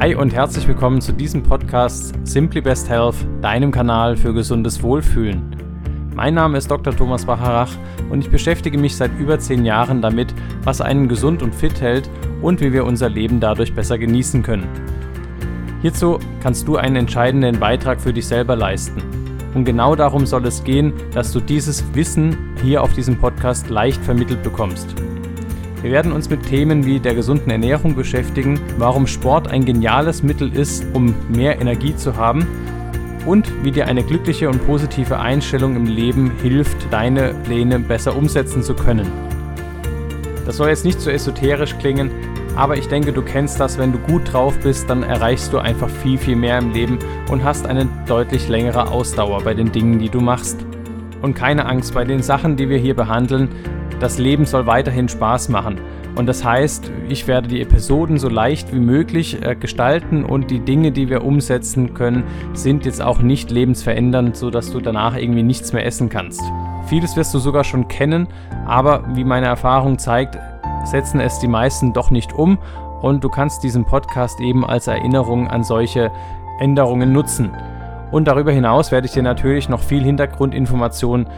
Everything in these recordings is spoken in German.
Hi und herzlich willkommen zu diesem Podcast Simply Best Health, deinem Kanal für gesundes Wohlfühlen. Mein Name ist Dr. Thomas Bacharach und ich beschäftige mich seit über zehn Jahren damit, was einen gesund und fit hält und wie wir unser Leben dadurch besser genießen können. Hierzu kannst du einen entscheidenden Beitrag für dich selber leisten. Und genau darum soll es gehen, dass du dieses Wissen hier auf diesem Podcast leicht vermittelt bekommst. Wir werden uns mit Themen wie der gesunden Ernährung beschäftigen, warum Sport ein geniales Mittel ist, um mehr Energie zu haben und wie dir eine glückliche und positive Einstellung im Leben hilft, deine Pläne besser umsetzen zu können. Das soll jetzt nicht so esoterisch klingen, aber ich denke, du kennst das, wenn du gut drauf bist, dann erreichst du einfach viel, viel mehr im Leben und hast eine deutlich längere Ausdauer bei den Dingen, die du machst. Und keine Angst, bei den Sachen, die wir hier behandeln, das Leben soll weiterhin Spaß machen. Und das heißt, ich werde die Episoden so leicht wie möglich äh, gestalten und die Dinge, die wir umsetzen können, sind jetzt auch nicht lebensverändernd, sodass du danach irgendwie nichts mehr essen kannst. Vieles wirst du sogar schon kennen, aber wie meine Erfahrung zeigt, setzen es die meisten doch nicht um und du kannst diesen Podcast eben als Erinnerung an solche Änderungen nutzen. Und darüber hinaus werde ich dir natürlich noch viel Hintergrundinformationen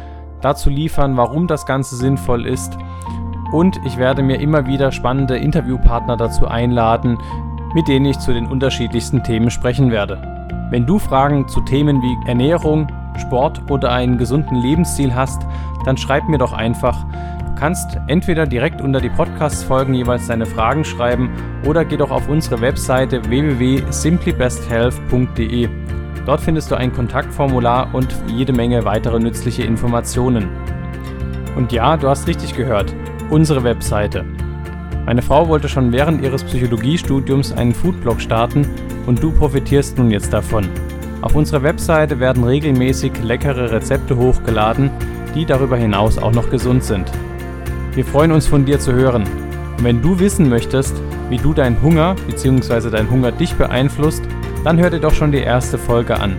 dazu liefern, warum das Ganze sinnvoll ist. Und ich werde mir immer wieder spannende Interviewpartner dazu einladen, mit denen ich zu den unterschiedlichsten Themen sprechen werde. Wenn du Fragen zu Themen wie Ernährung, Sport oder einen gesunden Lebensstil hast, dann schreib mir doch einfach. Du kannst entweder direkt unter die Podcast-Folgen jeweils deine Fragen schreiben oder geh doch auf unsere Webseite www.simplybesthealth.de. Dort findest du ein Kontaktformular und jede Menge weitere nützliche Informationen. Und ja, du hast richtig gehört, unsere Webseite. Meine Frau wollte schon während ihres Psychologiestudiums einen Foodblog starten und du profitierst nun jetzt davon. Auf unserer Webseite werden regelmäßig leckere Rezepte hochgeladen, die darüber hinaus auch noch gesund sind. Wir freuen uns von dir zu hören. Und wenn du wissen möchtest, wie du deinen Hunger bzw. dein Hunger dich beeinflusst, dann hör dir doch schon die erste Folge an.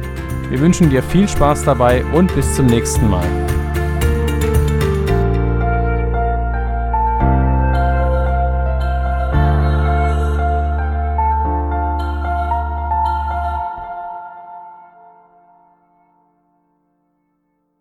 Wir wünschen dir viel Spaß dabei und bis zum nächsten Mal.